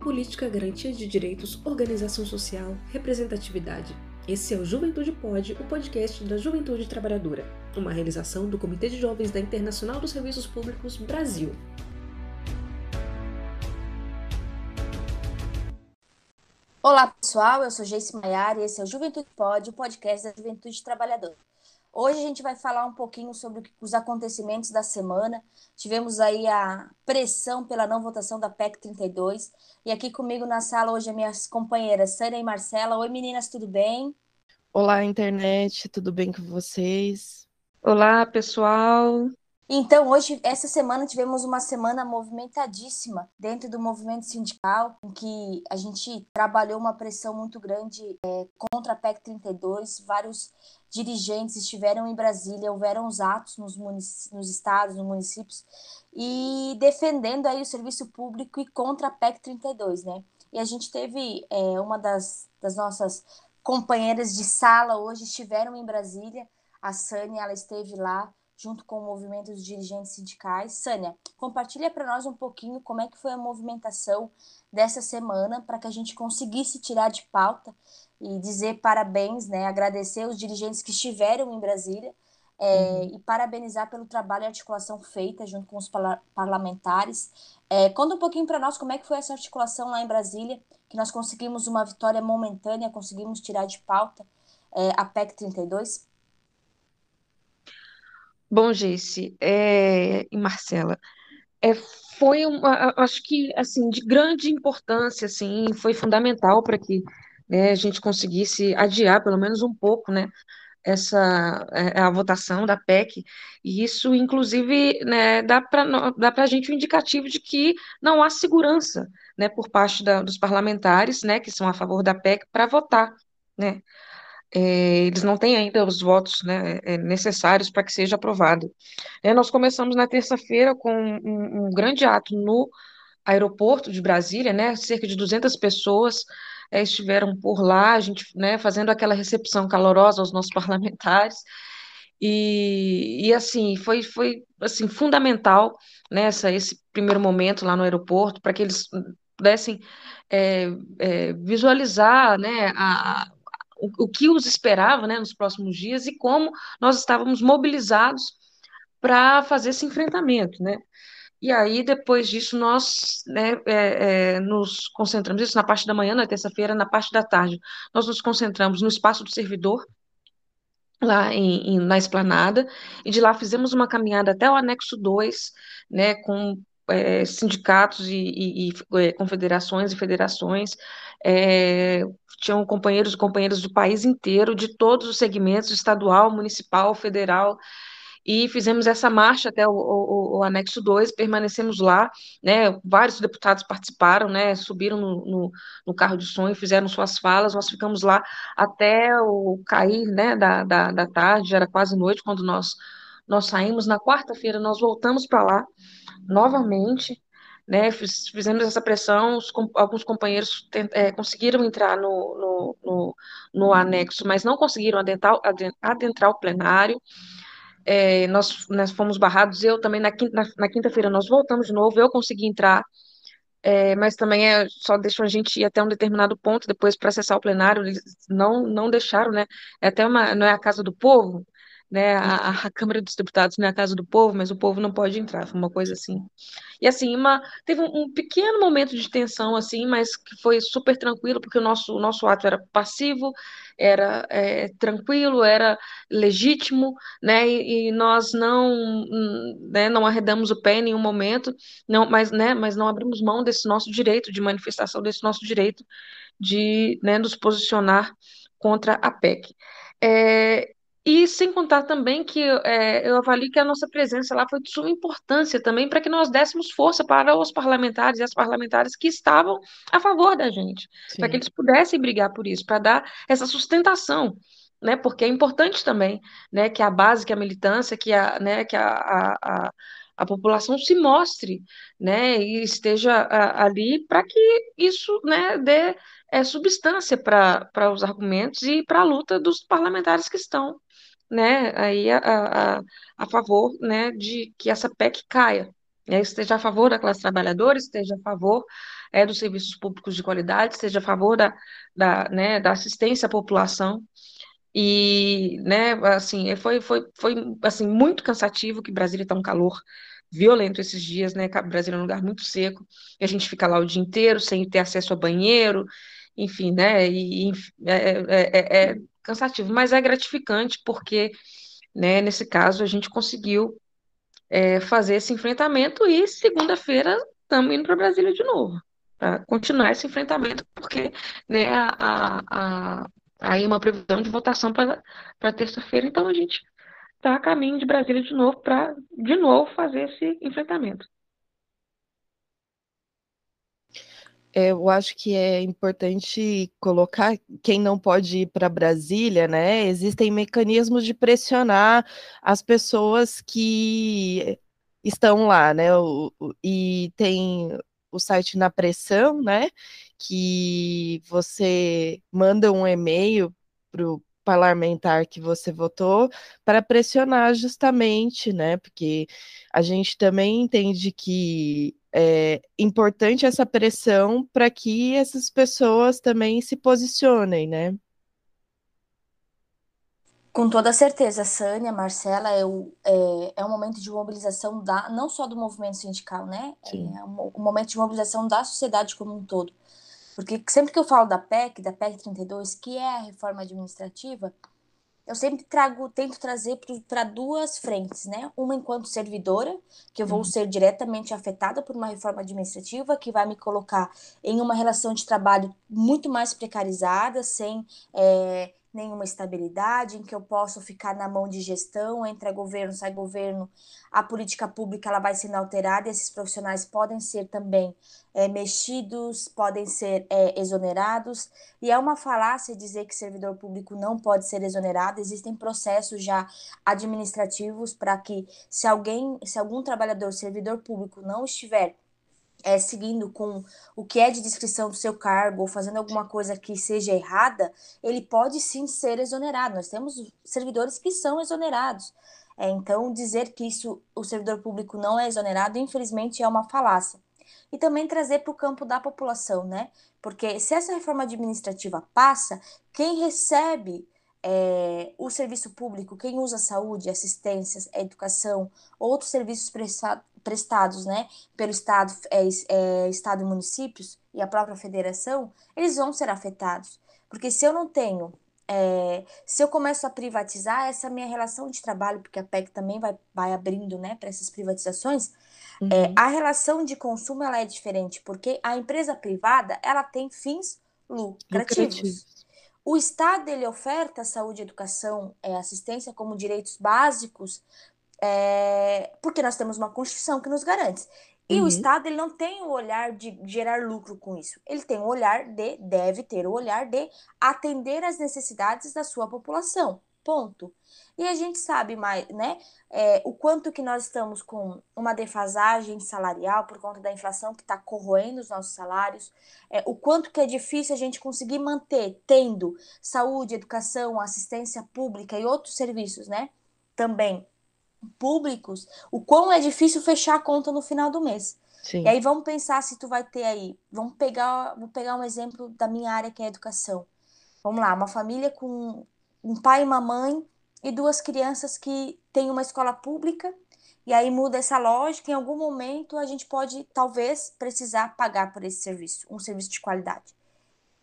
política, garantia de direitos, organização social, representatividade. Esse é o Juventude Pode, o podcast da Juventude Trabalhadora, uma realização do Comitê de Jovens da Internacional dos Serviços Públicos Brasil. Olá pessoal, eu sou Geice Maiara e esse é o Juventude Pode, o podcast da Juventude Trabalhadora. Hoje a gente vai falar um pouquinho sobre os acontecimentos da semana. Tivemos aí a pressão pela não votação da PEC 32. E aqui comigo na sala hoje as minhas companheiras Sânia e Marcela. Oi meninas, tudo bem? Olá internet, tudo bem com vocês? Olá pessoal, então, hoje, essa semana, tivemos uma semana movimentadíssima dentro do movimento sindical, em que a gente trabalhou uma pressão muito grande é, contra a PEC 32. Vários dirigentes estiveram em Brasília, houveram os atos nos, nos estados, nos municípios, e defendendo aí o serviço público e contra a PEC 32, né? E a gente teve é, uma das, das nossas companheiras de sala hoje estiveram em Brasília, a Sânia, ela esteve lá, junto com o movimento dos dirigentes sindicais. Sânia, compartilha para nós um pouquinho como é que foi a movimentação dessa semana para que a gente conseguisse tirar de pauta e dizer parabéns, né, agradecer os dirigentes que estiveram em Brasília é, uhum. e parabenizar pelo trabalho e articulação feita junto com os parlamentares. É, conta um pouquinho para nós como é que foi essa articulação lá em Brasília, que nós conseguimos uma vitória momentânea, conseguimos tirar de pauta é, a PEC 32. Bom, Geice, é, e Marcela, é, foi uma, acho que assim de grande importância, assim, foi fundamental para que né, a gente conseguisse adiar pelo menos um pouco, né, essa é, a votação da PEC e isso, inclusive, né, dá para dá para a gente um indicativo de que não há segurança, né, por parte da, dos parlamentares, né, que são a favor da PEC para votar, né é, eles não têm ainda os votos né, é, necessários para que seja aprovado. É, nós começamos na terça-feira com um, um, grande ato no aeroporto de Brasília, né, cerca de 200 pessoas é, estiveram por lá, a gente né, fazendo aquela recepção calorosa aos nossos parlamentares, e, e assim, foi, foi assim, fundamental nessa, né, esse primeiro momento lá no aeroporto, para que eles pudessem é, é, visualizar né, a, o, o que os esperava né, nos próximos dias e como nós estávamos mobilizados para fazer esse enfrentamento, né? E aí, depois disso, nós né, é, é, nos concentramos, isso na parte da manhã, na terça-feira, na parte da tarde, nós nos concentramos no espaço do servidor, lá em, em, na esplanada, e de lá fizemos uma caminhada até o anexo 2, né, com é, sindicatos e, e, e, é, confederações e federações, é, tinham companheiros e companheiras do país inteiro, de todos os segmentos, estadual, municipal, federal, e fizemos essa marcha até o, o, o, anexo 2, permanecemos lá, né, vários deputados participaram, né, subiram no, no, no, carro de som fizeram suas falas, nós ficamos lá até o cair, né, da, da, da tarde, era quase noite quando nós, nós saímos, na quarta-feira nós voltamos para lá, novamente, né, fiz, fizemos essa pressão, os, alguns companheiros é, conseguiram entrar no, no, no, no, anexo, mas não conseguiram adentrar, adentrar o plenário, é, nós, nós fomos barrados, eu também, na quinta-feira nós voltamos de novo, eu consegui entrar, é, mas também é, só deixou a gente ir até um determinado ponto, depois para acessar o plenário, eles não, não deixaram, né, é até uma, não é a casa do povo, né, a, a, Câmara dos Deputados não é a casa do povo, mas o povo não pode entrar, foi uma coisa assim. E assim, uma, teve um, um, pequeno momento de tensão, assim, mas que foi super tranquilo, porque o nosso, o nosso ato era passivo, era é, tranquilo, era legítimo, né, e, e, nós não, né, não arredamos o pé em nenhum momento, não, mas, né, mas não abrimos mão desse nosso direito de manifestação, desse nosso direito de né, nos posicionar contra a PEC. É, e sem contar também que é, eu avalio que a nossa presença lá foi de suma importância também para que nós dessemos força para os parlamentares e as parlamentares que estavam a favor da gente, para que eles pudessem brigar por isso, para dar essa sustentação, né? Porque é importante também, né, que a base, que a militância, que a, né, que a, a, a a população se mostre, né, e esteja a, ali para que isso, né, dê é, substância para os argumentos e para a luta dos parlamentares que estão né, aí a, a, a favor, né, de que essa PEC caia, né, esteja a favor da classe trabalhadora, esteja a favor é, dos serviços públicos de qualidade, esteja a favor da, da, né, da assistência à população. E, né, assim, foi, foi, foi assim, muito cansativo, que Brasília está um calor violento esses dias, né? Brasília é um lugar muito seco, e a gente fica lá o dia inteiro sem ter acesso a banheiro, enfim, né? E, é, é, é, é cansativo, mas é gratificante porque, né, nesse caso, a gente conseguiu é, fazer esse enfrentamento e segunda-feira estamos indo para Brasília de novo, para continuar esse enfrentamento, porque né, a, a, aí uma previsão de votação para terça-feira, então a gente está a caminho de Brasília de novo para de novo fazer esse enfrentamento. É, eu acho que é importante colocar quem não pode ir para Brasília, né? Existem mecanismos de pressionar as pessoas que estão lá, né? O, o, e tem o site Na Pressão, né? Que você manda um e-mail para o parlamentar que você votou para pressionar justamente, né? Porque a gente também entende que é importante essa pressão para que essas pessoas também se posicionem, né? Com toda certeza, Sânia, Marcela, é, o, é, é um momento de mobilização da, não só do movimento sindical, né? Sim. É um, um momento de mobilização da sociedade como um todo. Porque sempre que eu falo da PEC, da PEC 32, que é a reforma administrativa, eu sempre trago, tento trazer para duas frentes, né? Uma enquanto servidora, que eu vou uhum. ser diretamente afetada por uma reforma administrativa que vai me colocar em uma relação de trabalho muito mais precarizada, sem é, nenhuma estabilidade, em que eu posso ficar na mão de gestão, entra governo, sai governo, a política pública ela vai sendo alterada e esses profissionais podem ser também é, mexidos, podem ser é, exonerados, e é uma falácia dizer que servidor público não pode ser exonerado, existem processos já administrativos para que se alguém, se algum trabalhador, servidor público não estiver é, seguindo com o que é de descrição do seu cargo ou fazendo alguma coisa que seja errada, ele pode sim ser exonerado. Nós temos servidores que são exonerados. É, então, dizer que isso o servidor público não é exonerado, infelizmente, é uma falácia. E também trazer para o campo da população, né? Porque se essa reforma administrativa passa, quem recebe é, o serviço público, quem usa saúde, assistências, educação, outros serviços prestados prestados né, pelo Estado, é, é, Estado e municípios e a própria federação, eles vão ser afetados. Porque se eu não tenho, é, se eu começo a privatizar essa minha relação de trabalho, porque a PEC também vai, vai abrindo né, para essas privatizações, é, uhum. é, a relação de consumo ela é diferente, porque a empresa privada ela tem fins lucrativos. lucrativos. O Estado ele oferta saúde, educação, é, assistência como direitos básicos é, porque nós temos uma Constituição que nos garante. E uhum. o Estado ele não tem o olhar de gerar lucro com isso. Ele tem o olhar de, deve ter o olhar de atender às necessidades da sua população. Ponto. E a gente sabe mais, né, é, o quanto que nós estamos com uma defasagem salarial por conta da inflação que está corroendo os nossos salários, é, o quanto que é difícil a gente conseguir manter, tendo saúde, educação, assistência pública e outros serviços, né, também públicos, o quão é difícil fechar a conta no final do mês. Sim. E aí vamos pensar se tu vai ter aí, vamos pegar, vou pegar um exemplo da minha área que é educação. Vamos lá, uma família com um pai e uma mãe e duas crianças que têm uma escola pública, e aí muda essa lógica, em algum momento a gente pode talvez precisar pagar por esse serviço, um serviço de qualidade.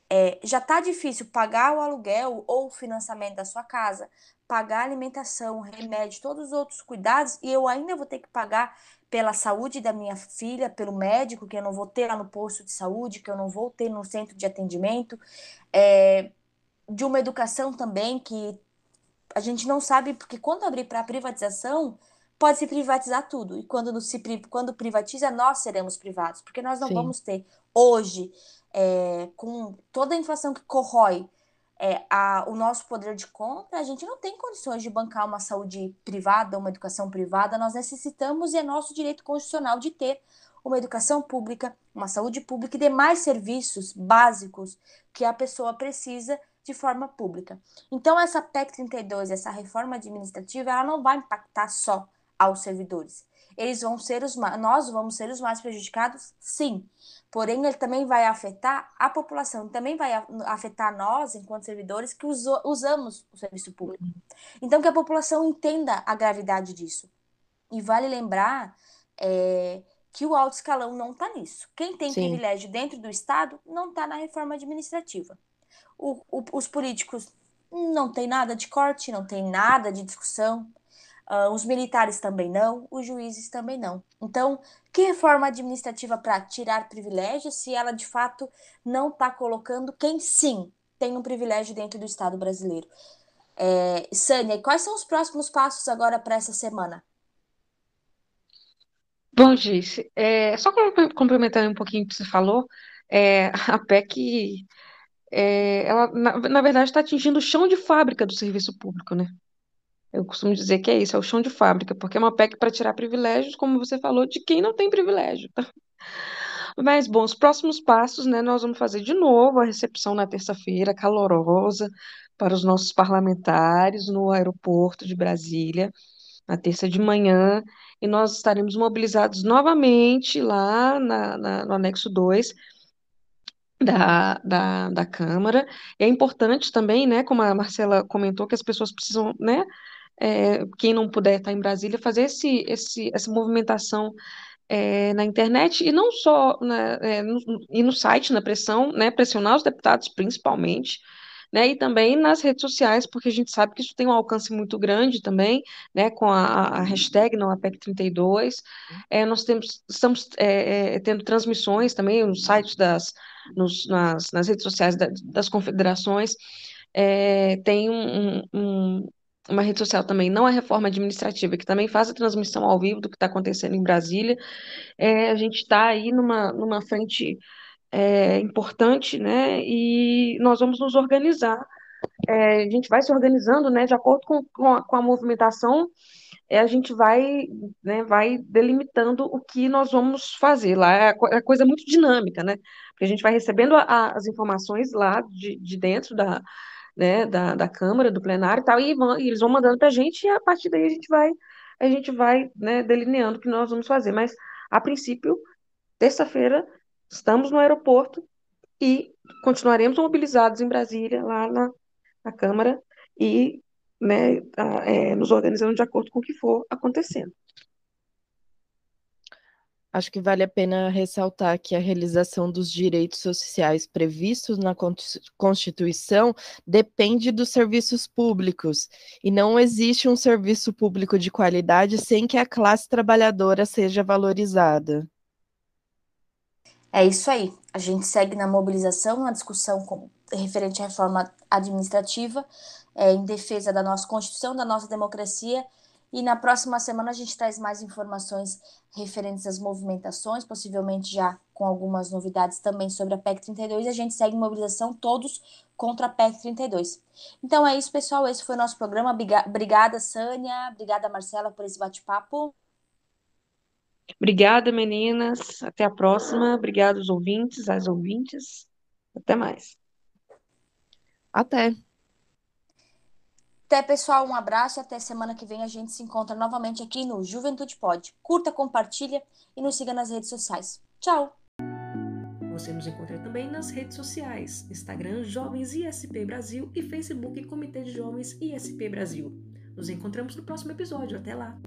É, já está difícil pagar o aluguel ou o financiamento da sua casa, pagar alimentação, remédio, todos os outros cuidados, e eu ainda vou ter que pagar pela saúde da minha filha, pelo médico, que eu não vou ter lá no posto de saúde, que eu não vou ter no centro de atendimento, é, de uma educação também que a gente não sabe, porque quando abrir para privatização, pode se privatizar tudo, e quando, se, quando privatiza, nós seremos privados, porque nós não Sim. vamos ter hoje é, com toda a inflação que corrói é, a, o nosso poder de compra, a gente não tem condições de bancar uma saúde privada, uma educação privada. Nós necessitamos, e é nosso direito constitucional, de ter uma educação pública, uma saúde pública e demais serviços básicos que a pessoa precisa de forma pública. Então, essa PEC 32, essa reforma administrativa, ela não vai impactar só aos servidores. Eles vão ser os nós vamos ser os mais prejudicados, sim. Porém, ele também vai afetar a população, também vai afetar nós, enquanto servidores, que usamos o serviço público. Então, que a população entenda a gravidade disso. E vale lembrar é, que o alto escalão não está nisso. Quem tem sim. privilégio dentro do Estado não está na reforma administrativa. O, o, os políticos não tem nada de corte, não tem nada de discussão. Uh, os militares também não, os juízes também não. Então, que reforma administrativa para tirar privilégios se ela de fato não está colocando quem sim tem um privilégio dentro do Estado brasileiro? É, Sânia, quais são os próximos passos agora para essa semana? Bom, Gice, é, só complementando um pouquinho o que você falou, é, a PEC, é, ela, na, na verdade, está atingindo o chão de fábrica do serviço público, né? Eu costumo dizer que é isso, é o chão de fábrica, porque é uma PEC para tirar privilégios, como você falou, de quem não tem privilégio. Mas, bom, os próximos passos, né, nós vamos fazer de novo a recepção na terça-feira, calorosa, para os nossos parlamentares no aeroporto de Brasília, na terça de manhã, e nós estaremos mobilizados novamente lá na, na, no anexo 2 da, da, da Câmara. É importante também, né, como a Marcela comentou, que as pessoas precisam, né, é, quem não puder estar em Brasília, fazer esse, esse, essa movimentação é, na internet e não só né, é, no, e no site, na pressão, né, pressionar os deputados principalmente, né, e também nas redes sociais, porque a gente sabe que isso tem um alcance muito grande também, né, com a, a hashtag não APEC 32, é, nós temos, estamos é, é, tendo transmissões também nos sites das, nos, nas, nas redes sociais da, das confederações, é, tem um, um, uma rede social também, não a reforma administrativa, que também faz a transmissão ao vivo do que está acontecendo em Brasília. É, a gente está aí numa, numa frente é, importante, né? E nós vamos nos organizar. É, a gente vai se organizando, né? De acordo com, com, a, com a movimentação, é, a gente vai, né, vai delimitando o que nós vamos fazer lá. É a, coisa muito dinâmica, né? Porque a gente vai recebendo a, as informações lá de, de dentro da né, da, da Câmara, do plenário e tal, e, vão, e eles vão mandando para a gente, e a partir daí a gente vai, a gente vai né, delineando o que nós vamos fazer. Mas, a princípio, terça-feira, estamos no aeroporto e continuaremos mobilizados em Brasília, lá na, na Câmara, e né, é, nos organizando de acordo com o que for acontecendo. Acho que vale a pena ressaltar que a realização dos direitos sociais previstos na Constituição depende dos serviços públicos, e não existe um serviço público de qualidade sem que a classe trabalhadora seja valorizada. É isso aí. A gente segue na mobilização, na discussão com, referente à reforma administrativa, é, em defesa da nossa Constituição, da nossa democracia e na próxima semana a gente traz mais informações referentes às movimentações, possivelmente já com algumas novidades também sobre a PEC 32. E a gente segue em mobilização todos contra a PEC 32. Então é isso, pessoal. Esse foi o nosso programa. Obrigada, Sânia. Obrigada, Marcela, por esse bate-papo. Obrigada, meninas. Até a próxima. Obrigada aos ouvintes, às ouvintes. Até mais. Até. Até, pessoal, um abraço e até semana que vem a gente se encontra novamente aqui no Juventude Pod. Curta, compartilha e nos siga nas redes sociais. Tchau! Você nos encontra também nas redes sociais: Instagram Jovens ISP Brasil e Facebook Comitê de Jovens ISP Brasil. Nos encontramos no próximo episódio. Até lá!